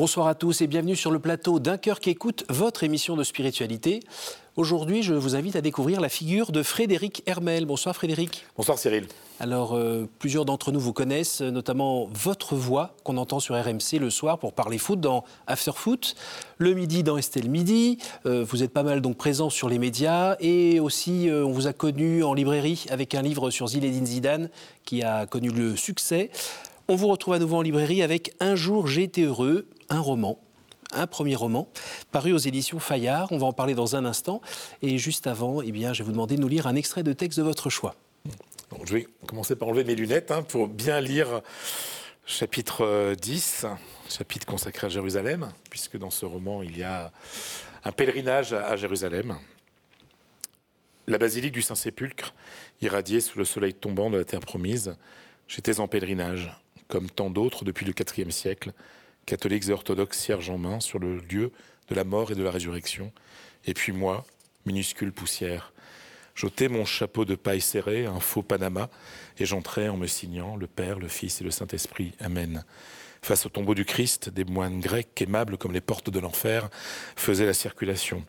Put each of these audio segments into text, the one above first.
Bonsoir à tous et bienvenue sur le plateau d'un cœur qui écoute votre émission de spiritualité. Aujourd'hui, je vous invite à découvrir la figure de Frédéric Hermel. Bonsoir Frédéric. Bonsoir Cyril. Alors, euh, plusieurs d'entre nous vous connaissent, notamment votre voix qu'on entend sur RMC le soir pour parler foot dans After Foot, le midi dans Estelle Midi. Euh, vous êtes pas mal donc présent sur les médias et aussi euh, on vous a connu en librairie avec un livre sur Zinedine Zidane qui a connu le succès. On vous retrouve à nouveau en librairie avec Un jour j'ai été heureux, un roman un premier roman paru aux éditions Fayard. On va en parler dans un instant. Et juste avant, eh bien, je vais vous demander de nous lire un extrait de texte de votre choix. je vais commencer par enlever mes lunettes hein, pour bien lire chapitre 10, euh, chapitre consacré à Jérusalem, puisque dans ce roman, il y a un pèlerinage à Jérusalem. La basilique du Saint-Sépulcre, irradiée sous le soleil tombant de la terre promise, j'étais en pèlerinage, comme tant d'autres depuis le IVe siècle, catholiques et orthodoxes cierges en main sur le lieu de la mort et de la résurrection. Et puis moi, minuscule poussière, j'ôtais mon chapeau de paille serré, un faux Panama, et j'entrais en me signant le Père, le Fils et le Saint-Esprit. Amen. Face au tombeau du Christ, des moines grecs aimables comme les portes de l'enfer faisaient la circulation.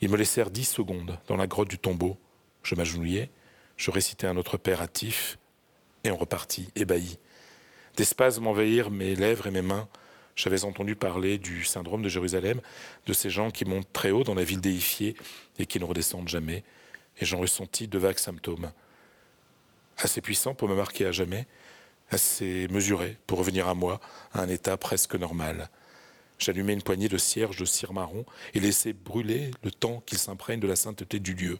Ils me laissèrent dix secondes dans la grotte du tombeau. Je m'agenouillai, je récitais un autre Père hâtif, et on repartit, ébahi. Des spasmes envahirent mes lèvres et mes mains. J'avais entendu parler du syndrome de Jérusalem, de ces gens qui montent très haut dans la ville déifiée et qui ne redescendent jamais, et j'en ressentis de vagues symptômes. Assez puissants pour me marquer à jamais, assez mesurés pour revenir à moi, à un état presque normal. J'allumai une poignée de cierges de cire marron et laissai brûler le temps qu'ils s'imprègnent de la sainteté du lieu.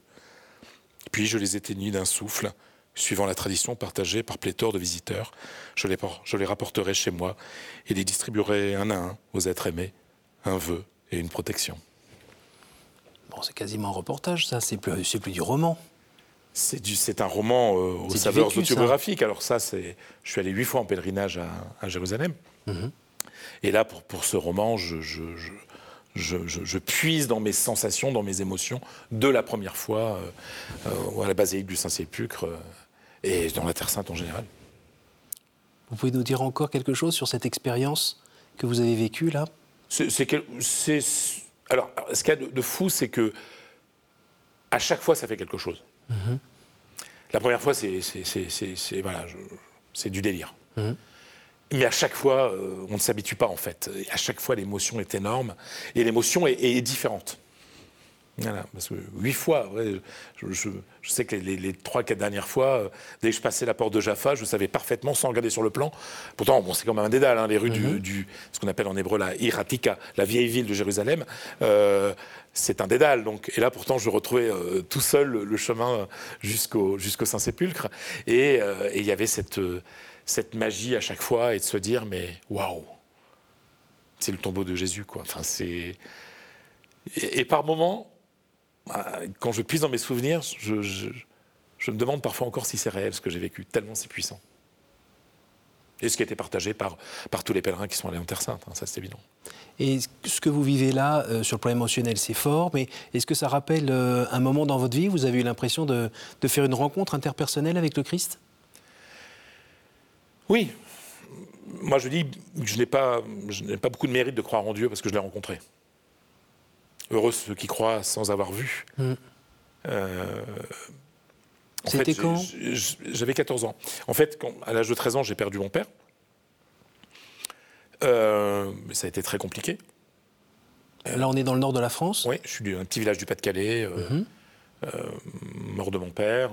Puis je les éteignis d'un souffle, suivant la tradition partagée par pléthore de visiteurs, je les, je les rapporterai chez moi et les distribuerai un à un aux êtres aimés, un vœu et une protection. Bon, c'est quasiment un reportage, ça, c'est plus, plus du roman. C'est un roman euh, aux saveurs autobiographiques. Alors ça, c'est, je suis allé huit fois en pèlerinage à, Jérusalem. Mhm. Et là, pour, pour ce roman, je, je, je, je, puise dans mes sensations, dans mes émotions de la première fois euh, euh, à la basilique du Saint-Sépulcre et dans la Terre Sainte en général. Vous pouvez nous dire encore quelque chose sur cette expérience que vous avez vécue là? C'est, Alors, ce qu'il y a de, fou, c'est que à chaque fois, ça fait quelque chose. Mhm. La première fois, c'est, c'est, voilà, c'est du délire. Mhm. Mais à chaque fois, euh, on ne s'habitue pas en fait. Et à chaque fois, l'émotion est énorme et l'émotion est différente. Voilà, parce que huit fois, je, sais que les, trois, quatre dernières fois, euh, dès que je passais la porte de Jaffa, je savais parfaitement, sans regarder sur le plan. Pourtant, bon, c'est quand même un dédale, hein, les rues du, mhm. ce qu'on appelle en hébreu la Iratika, la vieille ville de Jérusalem. Euh, c'est un dédale. Donc, et là, pourtant, je retrouvais euh, tout seul le, chemin jusqu'au jusqu'au Saint-Sépulcre. Et il y avait cette, cette magie à chaque fois et de se dire, mais waouh, c'est le tombeau de Jésus, quoi. Enfin, c'est. et par moments, quand je puise dans mes souvenirs, je, me demande parfois encore si c'est réel ce que j'ai vécu, tellement c'est puissant. Et ce qui a été partagé par, par tous les pèlerins qui sont allés en Terre Sainte, hein, ça c'est évident. Et ce que vous vivez là, euh, sur le plan émotionnel, c'est fort, mais est-ce que ça rappelle euh, un moment dans votre vie où vous avez eu l'impression de, de, faire une rencontre interpersonnelle avec le Christ? Oui. Moi je dis que je n'ai pas, pas beaucoup de mérite de croire en Dieu parce que je l'ai rencontré. Heureux ceux qui croient sans avoir vu. Mm. Euh, C'était quand J'avais 14 ans. En fait, à l'âge de 13 ans, j'ai perdu mon père. Euh, ça a été très compliqué. Là, on est dans le nord de la France Oui, je suis d'un petit village du Pas-de-Calais. Euh, mm-hmm. mort de mon père.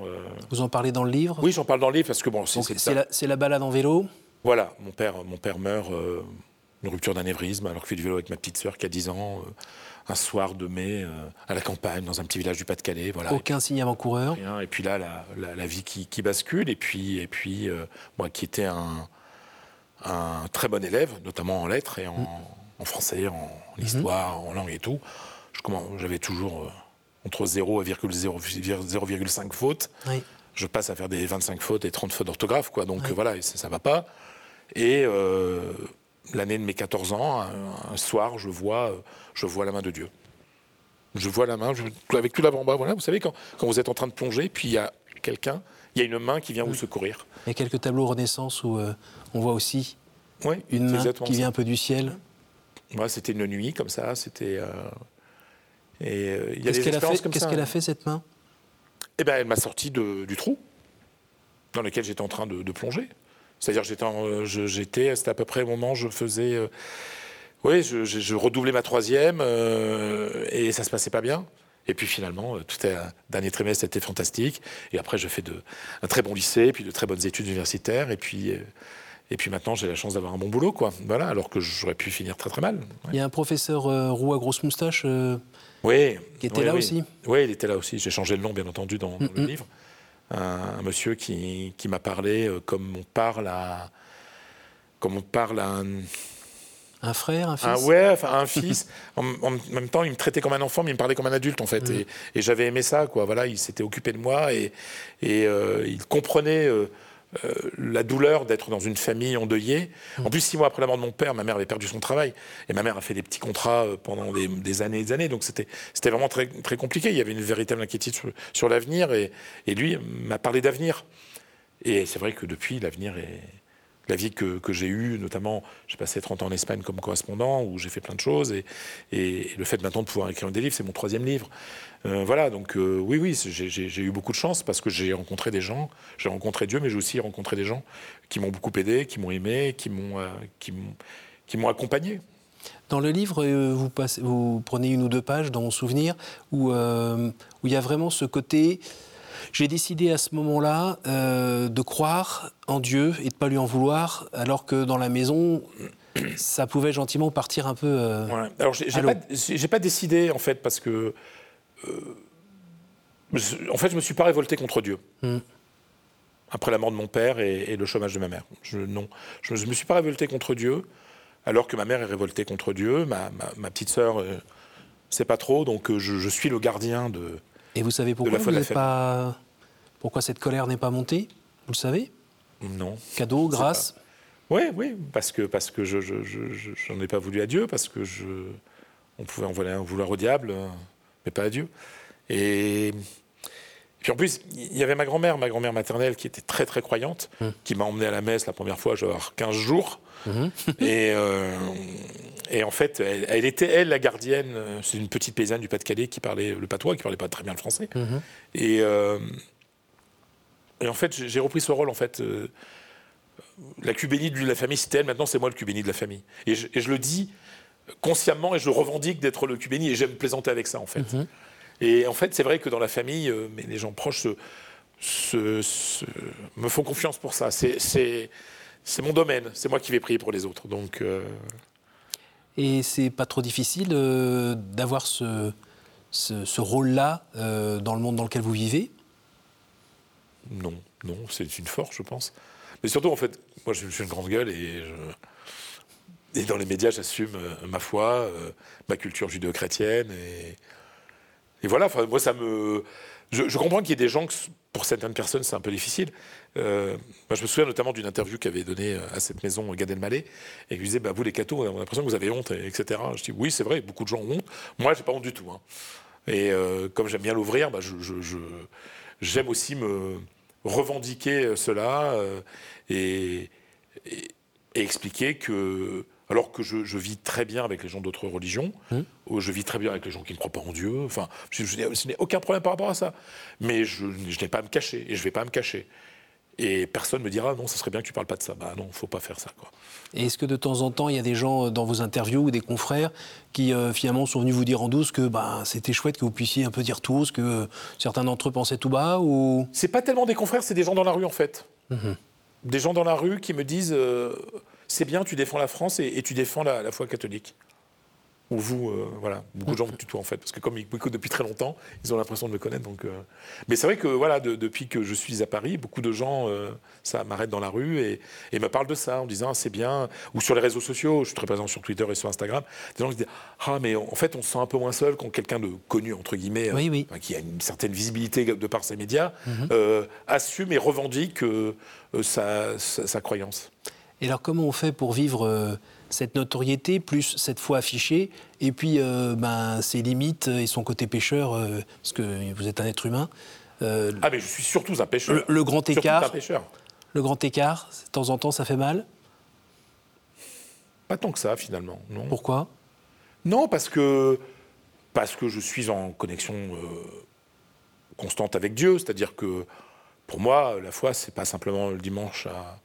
Vous en parlez dans le livre? Oui, j'en parle dans le livre parce que bon, c'est la, la, balade en vélo. Voilà, mon père, mon père meurt, une rupture d'anévrisme, alors que je fais du vélo avec ma petite sœur qui a 10 ans un soir de mai euh, à la campagne, dans un petit village du Pas-de-Calais. Voilà. Aucun signe avant-coureur Et puis là, la, vie qui, bascule. Et puis, et puis euh, moi qui étais un, un, très bon élève, notamment en lettres et en, mm. français, en, mm-hmm. histoire, en langue et tout, j'avais toujours euh, entre 0 et 0,5 fautes. Je passe à faire des 25 fautes et 30 fautes d'orthographe, quoi. Donc voilà, ça, ne va pas. Et l'année de mes 14 ans, un, soir, je vois, je vois la main de Dieu. Je vois la main, avec tout l'avant-bras. Voilà, vous savez, quand, quand, vous êtes en train de plonger, puis il y a quelqu'un, il y a une main qui vient vous secourir. Il y a quelques tableaux Renaissance où euh, on voit aussi une main qui vient un peu du ciel. Moi, c'était une nuit comme ça. C'était. euh, et euh, il y a Qu'est-ce qu'elle a fait, comme ça. a fait, cette main? Eh ben, elle m'a sorti de- du trou dans lequel j'étais en train de, de plonger. C'est-à-dire, j'étais, euh, j'étais, c'était à peu près au moment où je faisais, euh, oui, je, je- je redoublais ma troisième euh, et ça se passait pas bien. Et puis finalement, tout est, dernier trimestre était fantastique. Et après, je fais de, un très bon lycée, puis de très bonnes études universitaires. Et puis, et puis maintenant, j'ai la chance d'avoir un bon boulot, quoi. Voilà, alors que j'aurais pu finir très très mal. Ouais. Il y a un professeur euh, roux à grosse moustache. euh, Oui. Qui était oui, là oui. aussi Oui, il était là aussi. J'ai changé le nom, bien entendu, dans, dans le Mhm. livre. Un, un monsieur qui, qui m'a parlé euh, comme on parle à. Comme on parle à un. un frère, un fils? un- ouais, enfin, un fils. en, en même temps, il me traitait comme un enfant, mais il me parlait comme un adulte, en fait. Et, et j'avais aimé ça, quoi. Voilà, il s'était occupé de moi et, et euh, il comprenait. euh, euh, la douleur d'être dans une famille endeuillée. Mhm. En plus, six mois après la mort de mon père, ma mère avait perdu son travail. Et ma mère a fait des petits contrats euh, pendant des, des années et des années. Donc c'était c'était vraiment très, très compliqué. Il y avait une véritable inquiétude sur, sur l'avenir. Et, et lui m'a parlé d'avenir. Et c'est vrai que depuis, l'avenir est. La vie que, que j'ai eue, notamment, j'ai passé 30 ans en Espagne comme correspondant, où j'ai fait plein de choses. Et, le fait maintenant de pouvoir écrire des livres, c'est mon troisième livre. Euh, voilà, donc euh, oui, oui, j'ai- eu beaucoup de chance parce que j'ai rencontré des gens, j'ai rencontré Dieu, mais j'ai aussi rencontré des gens qui m'ont beaucoup aidé, qui m'ont aimé, qui m'ont euh, m'ont- accompagné. Dans le livre, vous, prenez une ou deux pages dans mon souvenir où il y a vraiment ce côté. J'ai décidé à ce moment-là euh, de croire en Dieu et de pas lui en vouloir, alors que dans la maison, ça pouvait gentiment partir un peu. euh. Alors, j'ai pas, pas décidé, en fait, parce que. euh, en fait, je me suis pas révolté contre Dieu. Hmm. Après la mort de mon père et, et le chômage de ma mère. Je, non. Je ne me suis pas révolté contre Dieu, alors que ma mère est révoltée contre Dieu. Ma, ma- ma petite sœur, c'est pas trop, donc je, je suis le gardien de. Et vous savez pourquoi vous pas pourquoi cette colère n'est pas montée Vous le savez? Non. Cadeau, grâce. Oui, oui, parce que, parce que je, je, je- ai pas voulu à Dieu, parce que je, on pouvait en vouloir, au diable, mais pas à Dieu. Et, puis en plus, il y avait ma grand-mère, ma grand-mère maternelle, qui était très très croyante, qui m'a emmené à la messe la première fois, j'avais 15 jours. et, euh, et en fait, elle, elle était, elle, la gardienne, euh, c'est une petite paysanne du Pas-de-Calais qui parlait le patois, qui parlait pas très bien le français. Et, euh, et en fait, j'ai repris ce rôle, en fait. euh, la cubénie de la famille, c'était elle, maintenant c'est moi le cubénie de la famille. Et je, et je le dis consciemment et je revendique d'être le cubénie et j'aime plaisanter avec ça en fait. Et en fait, c'est vrai que dans la famille, mais les gens proches se- se- se- me font confiance pour ça. C'est- mon domaine, c'est moi qui vais prier pour les autres. Donc, euh, Et c'est pas trop difficile euh, d'avoir ce, ce, rôle-là euh, dans le monde dans lequel vous vivez? Non, non, c'est une force, je pense. Mais surtout, en fait, moi je suis une grande gueule et, et dans les médias, j'assume euh, ma foi, ma culture judéo-chrétienne. Et, et voilà, moi ça me. Je, comprends qu'il y ait des gens que pour certaines personnes c'est un peu difficile. Euh, je me souviens notamment d'une interview qu'avait donnée à cette maison Gad Elmaleh et qui disait bah, Vous les cathos, on a l'impression que vous avez honte, et- etc. Je dis Oui, c'est vrai, beaucoup de gens ont honte. Moi, j'ai pas honte du tout. hein. Et euh, comme j'aime bien l'ouvrir, bah, j'aime aussi me revendiquer cela euh, et expliquer que, alors que je, je vis très bien avec les gens d'autres religions, ou je vis très bien avec les gens qui ne croient pas en Dieu, enfin, je, je n'ai- je n'ai aucun problème par rapport à ça. Mais je, n'ai pas à me cacher, et je ne vais pas me cacher. Et personne me dira, non, ça serait bien que tu parles pas de ça. Bah non, faut pas faire ça, quoi. Et est-ce que de temps en temps, il y a des gens euh, dans vos interviews ou des confrères qui euh, finalement sont venus vous dire en douce que bah, c'était chouette que vous puissiez un peu dire tout ce que euh, certains d'entre eux pensaient tout bas ou... C'est pas tellement des confrères, c'est des gens dans la rue en fait. Des gens dans la rue qui me disent euh, c'est bien, tu défends la France et, et tu défends la, la foi catholique. Ou vous, euh, voilà, beaucoup de gens me tutoient en fait, parce que comme ils m'écoutent depuis très longtemps, ils ont l'impression de me connaître. Donc, euh. Mais c'est vrai que voilà, de- depuis que je suis à Paris, beaucoup de gens, euh, ça m'arrête dans la rue et, et me parlent de ça en disant ah, c'est bien. Ou sur les réseaux sociaux, je suis très présent sur Twitter et sur Instagram, des gens qui disent ah mais en fait on se sent un peu moins seul quand quelqu'un de connu entre guillemets, Oui, oui. enfin, qui a une certaine visibilité de par ses médias, euh, assume et revendique sa, sa- sa croyance. Et alors comment on fait pour vivre euh, cette notoriété, plus cette foi affichée, et puis euh, ben, ses limites et son côté pécheur, euh, parce que vous êtes un être humain Ah mais je suis surtout un pêcheur. Le- le grand écart. un pêcheur. Le grand écart, de temps en temps, ça fait mal? Pas tant que ça finalement. Non. Pourquoi? Non, parce que, parce que je suis en connexion constante avec Dieu. C'est-à-dire que pour moi, la foi, c'est pas simplement le dimanche à,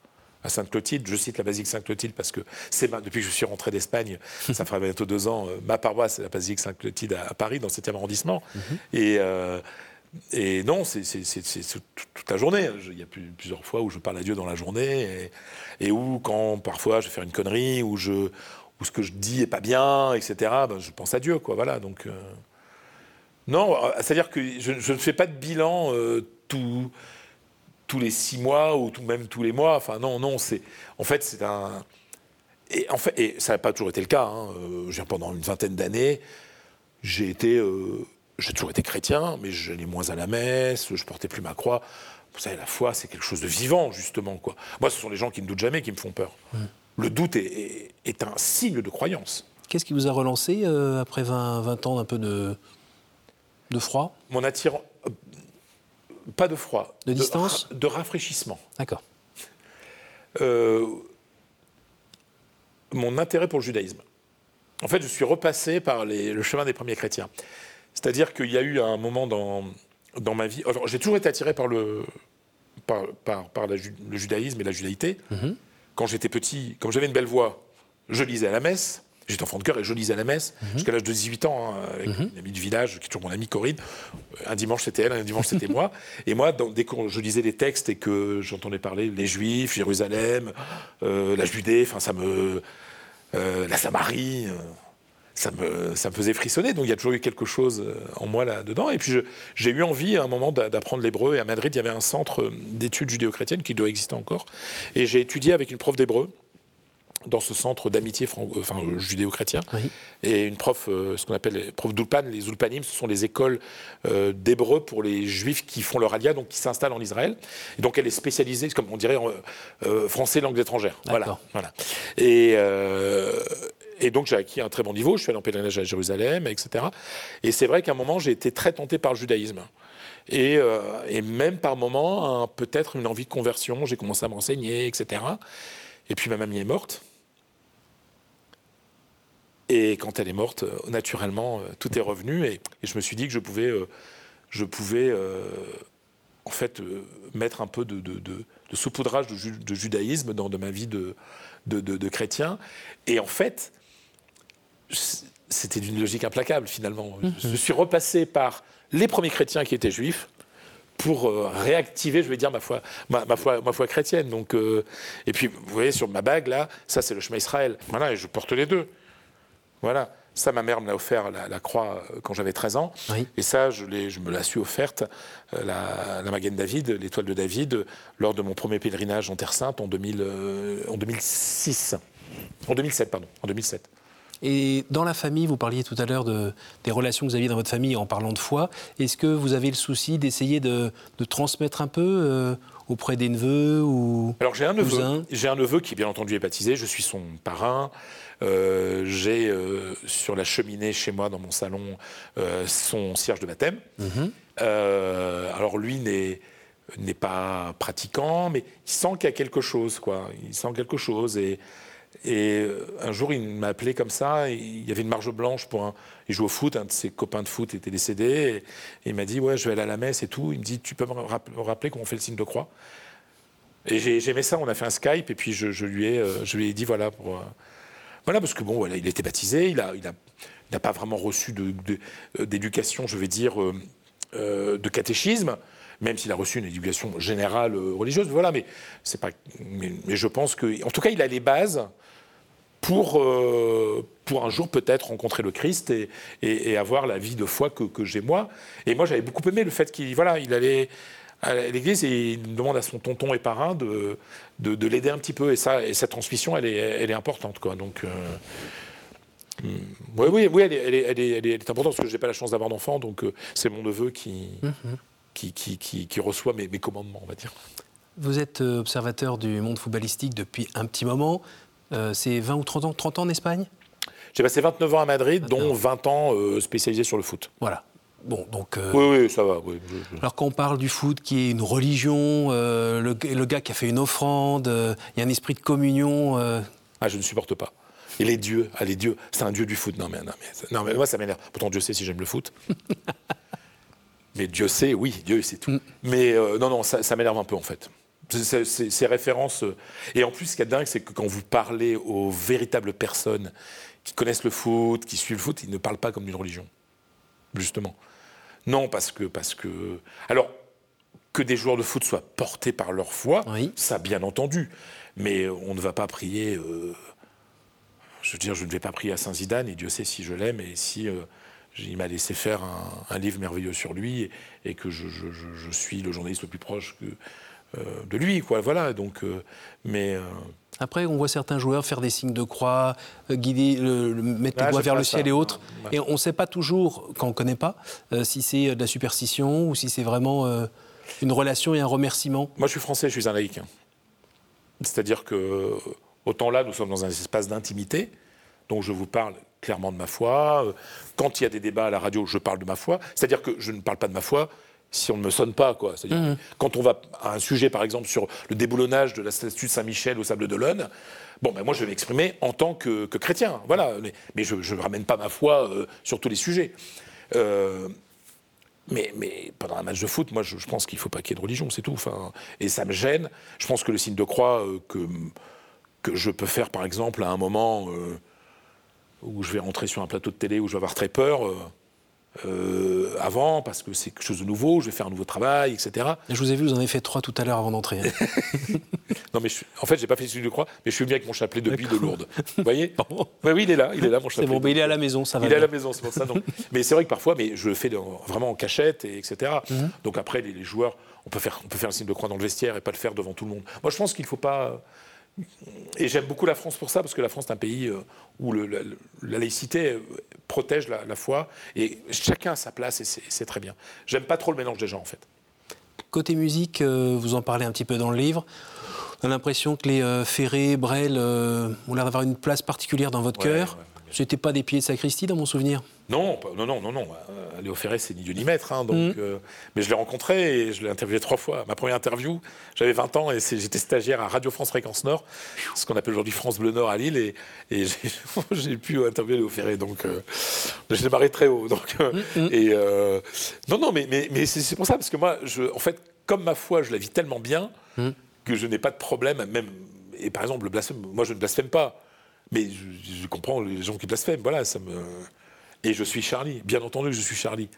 à Sainte-Clotilde. Je cite la basilique Sainte-Clotilde parce que c'est depuis que je suis rentré d'Espagne, ça fera bientôt deux ans, euh, ma paroisse, c'est la basilique Sainte-Clotilde à, Paris, dans le 7e arrondissement. Mhm. Et. Euh, et non, c'est toute la journée. Il y a plusieurs fois où je parle à Dieu dans la journée, et, où quand parfois je vais faire une connerie, ou je, où ce que je dis est pas bien, etc. Ben, je pense à Dieu, quoi. Voilà. Donc euh, non, c'est-à-dire que je, ne fais pas de bilan tout, tous les six mois ou tout, même tous les mois. Enfin, non, non, c'est. En fait, c'est un. Et, en fait, et ça n'a pas toujours été le cas. Hein. Euh, pendant une vingtaine d'années, j'ai été. Euh, j'ai toujours été chrétien, mais j'allais moins à la messe, je portais plus ma croix. Vous savez, la foi, c'est quelque chose de vivant, justement. Quoi. Moi, ce sont les gens qui ne doutent jamais qui me font peur. Mmh. Le doute est, est, un signe de croyance. Qu'est-ce qui vous a relancé euh, après 20, 20 ans d'un peu de, de froid? Mon attirant pas de froid. De distance De, rafraîchissement. D'accord. Euh, mon intérêt pour le judaïsme. En fait, je suis repassé par le chemin des premiers chrétiens. C'est-à-dire qu'il y a eu un moment dans, dans ma vie. J'ai toujours été attiré par le, par, par, le judaïsme et la judaïté. Mhm. Quand j'étais petit, comme j'avais une belle voix, je lisais à la messe. J'étais enfant de cœur et je lisais à la messe mhm. jusqu'à l'âge de 18 ans hein, avec mhm. une amie du village qui est toujours mon amie Corinne. Un dimanche c'était elle, un dimanche c'était moi. Et moi, dès que je lisais les textes et que j'entendais parler les Juifs, Jérusalem, euh, la Judée, enfin ça me, euh, la Samarie, euh, ça me, ça me faisait frissonner. Donc il y a toujours eu quelque chose en moi là-dedans. Et puis j'ai eu envie à un moment d'apprendre l'hébreu. Et à Madrid, il y avait un centre d'études judéo-chrétiennes qui doit exister encore. Et j'ai étudié avec une prof d'hébreu dans ce centre d'amitié euh, enfin, judéo-chrétien. Et une prof, euh, ce qu'on appelle les profs d'Ulpan, les Ulpanim, ce sont les écoles euh, d'hébreu pour les juifs qui font leur alia, donc qui s'installent en Israël. Et donc elle est spécialisée, comme on dirait, en français langue étrangère. Voilà. voilà. Et, et donc j'ai acquis un très bon niveau, je suis allé en pèlerinage à Jérusalem, etc. Et c'est vrai qu'à un moment, j'ai été très tenté par le judaïsme. Et, et même par moments, peut-être une envie de conversion, j'ai commencé à m'enseigner, etc. Et puis ma mamie est morte. Et quand elle est morte, euh, naturellement, euh, tout est revenu. Et, je me suis dit que je pouvais, euh, je pouvais en fait, mettre un peu de, de, saupoudrage de, judaïsme dans de ma vie de, de, chrétien. Et en fait, c'était d'une logique implacable, finalement. Mhm. Je suis repassé par les premiers chrétiens qui étaient juifs, pour réactiver, je vais dire, ma foi, ma, foi, ma foi chrétienne. Donc, et puis, vous voyez, sur ma bague, là, ça, c'est le chemin Israël. Voilà, et je porte les deux. Voilà. Ça, ma mère me l'a offert, la, croix, euh, quand j'avais 13 ans. Et ça, je, je me la suis offerte, euh, la, la Maguen David, l'étoile de David, lors de mon premier pèlerinage en Terre Sainte en, 2000, euh, en 2006. En 2007, pardon. En 2007. Et dans la famille, vous parliez tout à l'heure de, des relations que vous aviez dans votre famille en parlant de foi. Est-ce que vous avez le souci d'essayer de, transmettre un peu auprès des neveux ou Alors j'ai un neveu. J'ai un neveu qui, bien entendu, est baptisé. Je suis son parrain. Euh, j'ai euh, sur la cheminée chez moi, dans mon salon, euh, son cierge de baptême. Mhm. alors lui n'est n'est pas pratiquant, mais il sent qu'il y a quelque chose, quoi. Il sent quelque chose. Et, et un jour, il m'a appelé comme ça. il y avait une marge blanche pour un. Il joue au foot. Un de ses copains de foot était décédé. Et, il m'a dit Ouais, je vais aller à la messe et tout. Il me dit Tu peux me rappeler, comment on fait le signe de croix Et j'ai aimé ça. On a fait un Skype. Et puis je, lui, ai, je lui ai dit Voilà, pour voilà, parce que bon, voilà, il était baptisé, il n'a pas vraiment reçu d'éducation, je vais dire, euh, euh, de catéchisme, même s'il a reçu une éducation générale euh, religieuse. Voilà, mais. Mais, je pense que, en tout cas, il a les bases pour, pour un jour peut-être rencontrer le Christ et, et, avoir la vie de foi que, que j'ai moi. Et moi, j'avais beaucoup aimé le fait qu'il voilà, il allait à l'église et il demande à son tonton et parrain de, de, l'aider un petit peu. Et, ça, et cette transmission, elle est, elle est importante. Quoi. Donc, euh, oui, oui, oui elle, est, elle, est, elle, est, importante parce que je n'ai pas la chance d'avoir d'enfant. Donc, euh, c'est mon neveu qui, mhm. qui, qui, qui, reçoit mes, mes, commandements, on va dire. Vous êtes euh, observateur du monde footballistique depuis un petit moment. C'est 20 ou 30 ans, 30 ans en Espagne? J'ai passé 29 ans à Madrid, dont 20 ans spécialisé sur le foot. Voilà. Bon, donc, euh, oui, oui, ça va. Alors quand on parle du foot qui est une religion, euh, le, gars qui a fait une offrande, euh, il y a un esprit de communion. Ah, je ne supporte pas. Et les dieux, ah, les dieux, c'est un dieu du foot. Non, mais, non, mais, non, mais moi, ça m'énerve. Pourtant, Dieu sait si j'aime le foot. mais Dieu sait, oui, Dieu sait tout. Mm. Mais euh, non, non, ça, m'énerve un peu, en fait. Ces références. Euh, et en plus, ce qui est dingue, c'est que quand vous parlez aux véritables personnes qui connaissent le foot, qui suivent le foot, ils ne parlent pas comme d'une religion. Justement. Non, parce que. Parce que... Alors, que des joueurs de foot soient portés par leur foi, ça, bien entendu. Mais on ne va pas prier. Euh, je veux dire, je ne vais pas prier à Saint-Zidane, et Dieu sait si je l'aime et si euh, il m'a laissé faire un, livre merveilleux sur lui, et, que je, suis le journaliste le plus proche que, euh, de lui, quoi. Voilà, donc, euh, mais. Après, on voit certains joueurs faire des signes de croix, guider, le, mettre le ah, doigt vers le ciel et autres. Et on ne sait pas toujours, quand on ne connaît pas, si c'est de la superstition ou si c'est vraiment une relation et un remerciement. Moi, je suis français, je suis un laïc. C'est-à-dire que Autant là, nous sommes dans un espace d'intimité, donc je vous parle clairement de ma foi. Quand il y a des débats à la radio, je parle de ma foi. C'est-à-dire que je ne parle pas de ma foi si on ne me sonne pas. Quoi. Mmh. Quand on va à un sujet, par exemple, sur le déboulonnage de la statue de Saint-Michel au Sable d'Olonne, bon, ben moi, je vais m'exprimer en tant que, chrétien. Voilà. Mais, je ne ramène pas ma foi euh, sur tous les sujets. Euh, mais, mais, pendant un match de foot, moi, je, pense qu'il ne faut pas qu'il y ait de religion, c'est tout. Enfin, et ça me gêne. Je pense que le signe de croix euh, que que je peux faire, par exemple, à un moment où je vais rentrer sur un plateau de télé où je vais avoir très peur. Euh, avant, parce que c'est quelque chose de nouveau, je vais faire un nouveau travail, etc. Je vous ai vu, vous en avez fait trois tout à l'heure avant d'entrer. Hein. non, mais je en fait, j'ai pas fait celui de croix, mais je suis bien avec mon chapelet depuis de Lourdes. Vous voyez Oui, il est là, il est là, mon chapelet. C'est bon, mais il est à la maison, ça va. Il est à la maison, c'est pour ça. Donc. mais c'est vrai que parfois, mais je le fais vraiment en cachette, et etc. Mhm. Donc après, les, les, joueurs, on peut, faire, on peut faire un signe de croix dans le vestiaire et pas le faire devant tout le monde. Moi, je pense qu'il ne faut pas et j'aime beaucoup la France pour ça, parce que la France est un pays euh, où la, laïcité protège la, foi, et chacun a sa place, et c'est très bien. J'aime pas trop le mélange des gens, en fait. Côté musique, euh, vous en parlez un petit peu dans le livre. On a l'impression que les Ferré, Brel ont l'air d'avoir une place particulière dans votre cœur. N'était pas des pieds de sacristie dans mon souvenir non, non, non, non, non. Euh, Léo Ferré, c'est ni Dieu ni maître. Hein, donc, mm. euh, mais je l'ai rencontré et je l'ai interviewé trois fois. Ma première interview, j'avais 20 ans et j'étais stagiaire à Radio France Fréquence Nord, ce qu'on appelle aujourd'hui France Bleu Nord à Lille. Et, j'ai pu interviewer Léo Ferré. Donc, euh, je l'ai barré très haut. Donc, mm, mm. et, non, non, mais, mais, mais c'est pour ça, parce que moi, je, en fait, comme ma foi, je la vis tellement bien que je n'ai pas de problème, même. Et par exemple, le blasphème, moi, je ne blasphème pas. Mais je, comprends les gens qui blasphèment. Voilà, ça me. Et je suis Charlie, bien entendu je suis Charlie.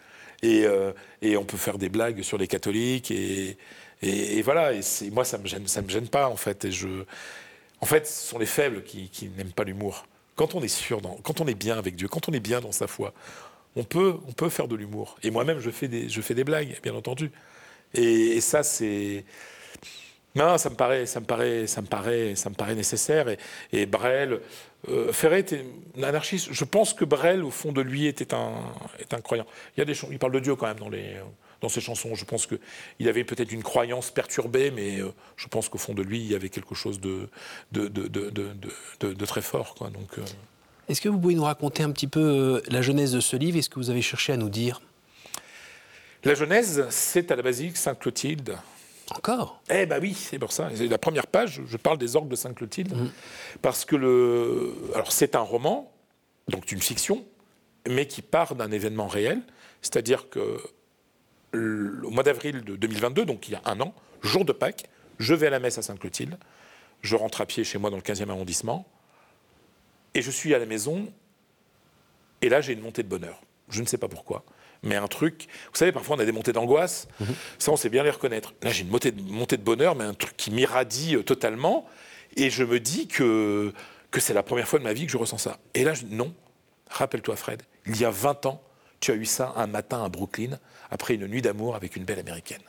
Et, euh, et on peut faire des blagues sur les catholiques. Et, et, voilà, et moi, ça me, gêne, ça me gêne pas, en fait. Et je... En fait, ce sont les faibles qui, qui n'aiment pas l'humour. Quand on est sûr, dans, quand on est bien avec Dieu, quand on est bien dans sa foi, on peut, on peut faire de l'humour. Et moi-même, je, fais des, je fais des blagues, bien entendu. Et ça, c'est non, ça me paraît, ça me paraît, ça me paraît, ça me paraît nécessaire. Et, et Brel, euh, Ferret était un anarchiste. Je pense que Brel, au fond de lui, était un, est un croyant. Il y a des il parle de Dieu quand même dans les dans ses chansons. Je pense qu'il avait peut-être une croyance perturbée, mais euh, je pense qu'au fond de lui, il y avait quelque chose de, de, de, de très fort. Quoi. Donc, euh, Est-ce que vous pouvez nous raconter un petit peu la genèse de ce livre et ce que vous avez cherché à nous dire? La genèse, c'est à la basilique Sainte-Clotilde, encore Eh ben oui, c'est pour ça. La première page, je parle des orgues de Sainte-Clotilde, mm. parce que le, alors c'est un roman, donc une fiction, mais qui part d'un événement réel, c'est-à-dire que au mois d'avril de 2022, donc il y a un an, jour de Pâques, je vais à la messe à Sainte-Clotilde, je rentre à pied chez moi dans le 15e arrondissement, et je suis à la maison, et là j'ai une montée de bonheur. Je ne sais pas pourquoi mais un truc. Vous savez, parfois on a des montées d'angoisse, mhm. ça on sait bien les reconnaître. Là j'ai une montée de, montée de bonheur, mais un truc qui m'irradie euh, totalement, et je me dis que, que c'est la première fois de ma vie que je ressens ça. Et là, je, non, rappelle-toi Fred, il y a 20 ans, tu as eu ça un matin à Brooklyn, après une nuit d'amour avec une belle américaine.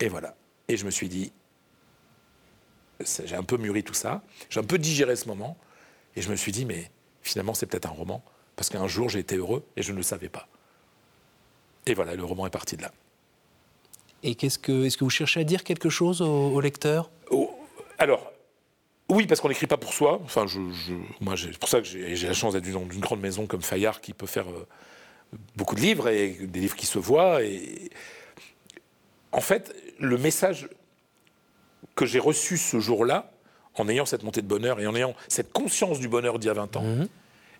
Et voilà. Et je me suis dit, j'ai un peu mûri tout ça, j'ai un peu digéré ce moment, et je me suis dit, mais finalement c'est peut-être un roman parce qu'un jour j'ai été heureux et je ne le savais pas. Et voilà, le roman est parti de là. Et qu'est-ce que, est-ce que vous cherchez à dire quelque chose au, lecteur? Oh, Alors, oui, parce qu'on n'écrit pas pour soi. Enfin, je, moi, c'est pour ça que j'ai, la chance d'être dans une grande maison comme Fayard qui peut faire euh, beaucoup de livres et des livres qui se voient. Et en fait, le message que j'ai reçu ce jour-là, en ayant cette montée de bonheur et en ayant cette conscience du bonheur d'il y a 20 ans.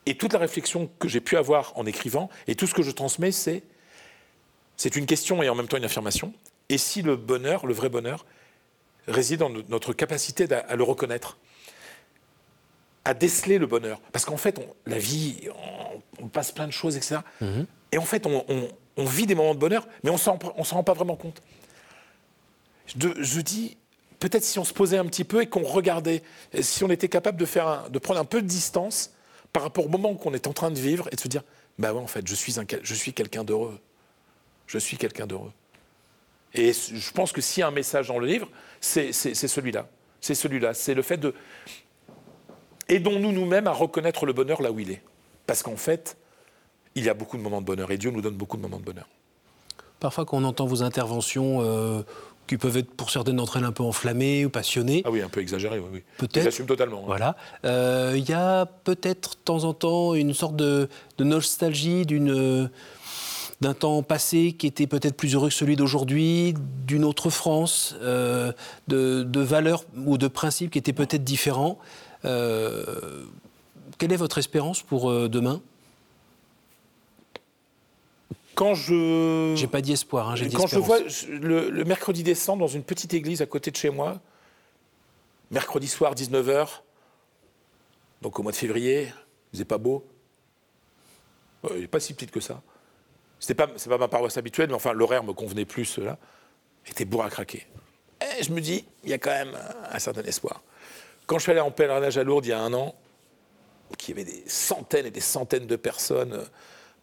Et toute la réflexion que j'ai pu avoir en écrivant, et tout ce que je transmets, c'est c'est une question et en même temps une affirmation. Et si le bonheur, le vrai bonheur, réside dans notre capacité à le reconnaître, à déceler le bonheur. Parce qu'en fait, la vie, on, passe plein de choses, etc. Mhm. Et en fait, on, vit des moments de bonheur, mais on ne s'en rend pas vraiment compte. je dis, peut-être si on se posait un petit peu et qu'on regardait, si on était capable de, faire de prendre un peu de distance par rapport au moment qu'on est en train de vivre et de se dire, bah ouais, en fait, je suis, quelqu'un d'heureux. Je suis quelqu'un d'heureux. Et je pense que s'il y a un message dans le livre, c'est celui-là. C'est celui-là. C'est le fait de. Aidons-nous nous-mêmes à reconnaître le bonheur là où il est. Parce qu'en fait, il y a beaucoup de moments de bonheur et Dieu nous donne beaucoup de moments de bonheur. Parfois, quand on entend vos interventions, euh, qui peuvent être pour certaines d'entre elles un peu enflammées ou passionnées. Ah oui, un peu exagérées, oui. oui. Peut-être. J'assume totalement. Hein. Voilà. Euh, il y a peut-être de temps en temps une sorte de, nostalgie d'une d'un temps passé qui était peut-être plus heureux que celui d'aujourd'hui, d'une autre France, euh, de, de, valeurs ou de principes qui étaient peut-être différents. Euh, quelle est votre espérance pour demain? Quand je. J'ai pas dit espoir, hein, j'ai dit Quand je vois le, mercredi décembre dans une petite église à côté de chez moi, mercredi soir, 19h, donc au mois de février, il faisait pas beau. il n'est pas si petite que ça. Ce n'est pas, pas ma paroisse habituelle, mais enfin, l'horaire me convenait plus, là. était bourre à craquer. Et je me dis, il y a quand même un certain espoir. Quand je suis allé en pèlerinage à Lourdes il y a un an, qu'il y avait des centaines et des centaines de personnes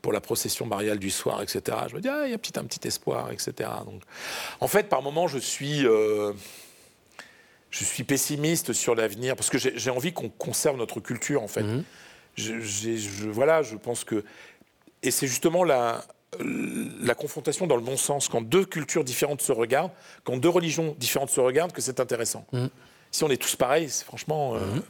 pour la procession mariale du soir, etc. Je me dis, ah, il y a petit, un petit espoir, etc. Donc, en fait, par moments, je suis, euh, je suis pessimiste sur l'avenir, parce que j'ai envie qu'on conserve notre culture, en fait. Mhm. Je, voilà, je pense que... Et c'est justement la, la confrontation dans le bon sens, quand deux cultures différentes se regardent, quand deux religions différentes se regardent, que c'est intéressant. Mhm. Si on est tous pareils, franchement... Euh, mhm.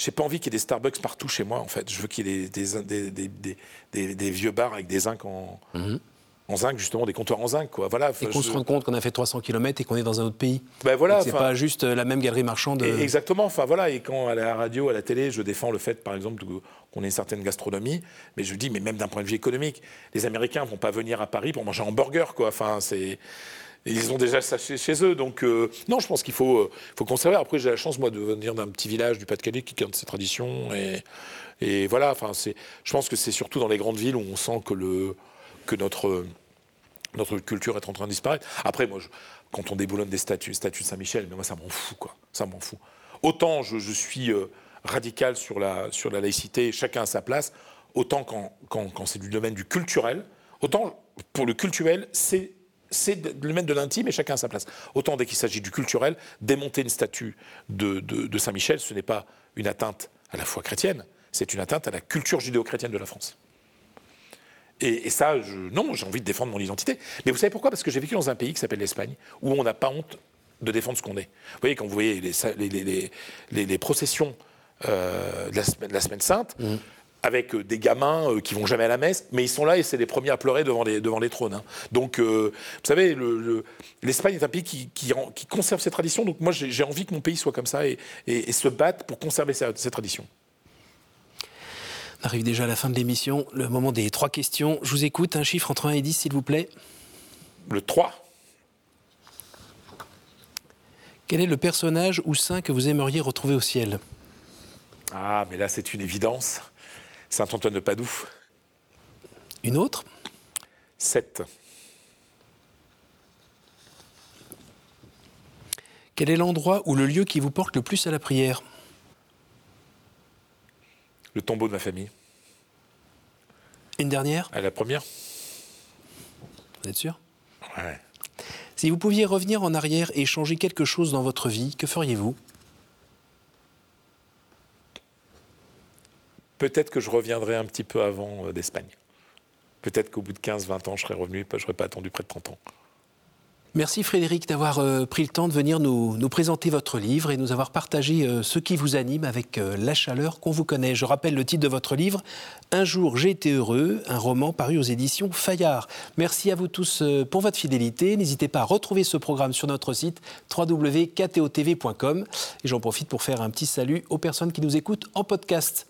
J'ai pas envie qu'il y ait des Starbucks partout chez moi, en fait. Je veux qu'il y ait des, des, vieux bars avec des zinc en, mhm. en zinc, justement, des comptoirs en zinc. Quoi. Voilà, et qu'on se rende compte qu'on a fait 300 km et qu'on est dans un autre pays. Ben voilà, c'est pas juste euh, la même galerie marchande. exactement. Enfin voilà. Et quand à la radio, à la télé, je défends le fait, par exemple, qu'on ait une certaine gastronomie, mais je dis, mais même d'un point de vue économique, les Américains vont pas venir à Paris pour manger un hamburger, quoi. Enfin, c'est ils ont déjà ça chez, eux. Donc, euh, non, je pense qu'il faut, euh, faut conserver. Après, j'ai la chance, moi, de venir d'un petit village du Pas-de-Calais qui garde ses traditions. Et, voilà, je pense que c'est surtout dans les grandes villes où on sent que, notre, notre culture est en train de disparaître. Après, moi, quand on déboulonne des statues, statues de Saint-Michel, moi, ça m'en fout, quoi. Ça m'en fout. Autant je, suis euh, radical sur la, sur la laïcité, chacun à sa place, autant quand, quand, quand c'est du domaine du culturel, autant pour le culturel, c'est c'est le mettre de l'intime et chacun à sa place. Autant dès qu'il s'agit du culturel, démonter une statue de, Saint-Michel, ce n'est pas une atteinte à la foi chrétienne, c'est une atteinte à la culture judéo-chrétienne de la France. Et, ça, non, j'ai envie de défendre mon identité. Mais vous savez pourquoi? Parce que j'ai vécu dans un pays qui s'appelle l'Espagne, où on n'a pas honte de défendre ce qu'on est. Vous voyez, quand vous voyez les, processions euh, de, la semaine, sainte, mmh avec euh, des gamins euh, qui vont jamais à la messe, mais ils sont là et c'est les premiers à pleurer devant les, devant les trônes. Hein. Donc, euh, vous savez, l'Espagne est un pays qui, qui, conserve ses traditions. Donc, moi, j'ai envie que mon pays soit comme ça et, se batte pour conserver ses, traditions. On arrive déjà à la fin de l'émission, le moment des trois questions. Je vous écoute, un chiffre entre 1 et 10, s'il vous plaît. Le 3. Quel est le personnage ou saint que vous aimeriez retrouver au ciel? Ah, mais là, c'est une évidence. Saint-Antoine de Padoue. Une autre? 7. Quel est l'endroit ou le lieu qui vous porte le plus à la prière? Le tombeau de ma famille. Une dernière? À la première. Vous êtes sûr? Ouais. Si vous pouviez revenir en arrière et changer quelque chose dans votre vie, que feriez-vous? Peut-être que je reviendrai un petit peu avant euh, d'Espagne. Peut-être qu'au bout de 15-20 ans, je serais revenu, je n'aurais pas attendu près de 30 ans. Merci Frédéric d'avoir euh, pris le temps de venir nous, présenter votre livre et nous avoir partagé euh, ce qui vous anime avec la chaleur qu'on vous connaît. Je rappelle le titre de votre livre, Un jour j'ai été heureux, un roman paru aux éditions Fayard. Merci à vous tous pour votre fidélité. N'hésitez pas à retrouver ce programme sur notre site www.ktotv.com. Et j'en profite pour faire un petit salut aux personnes qui nous écoutent en podcast.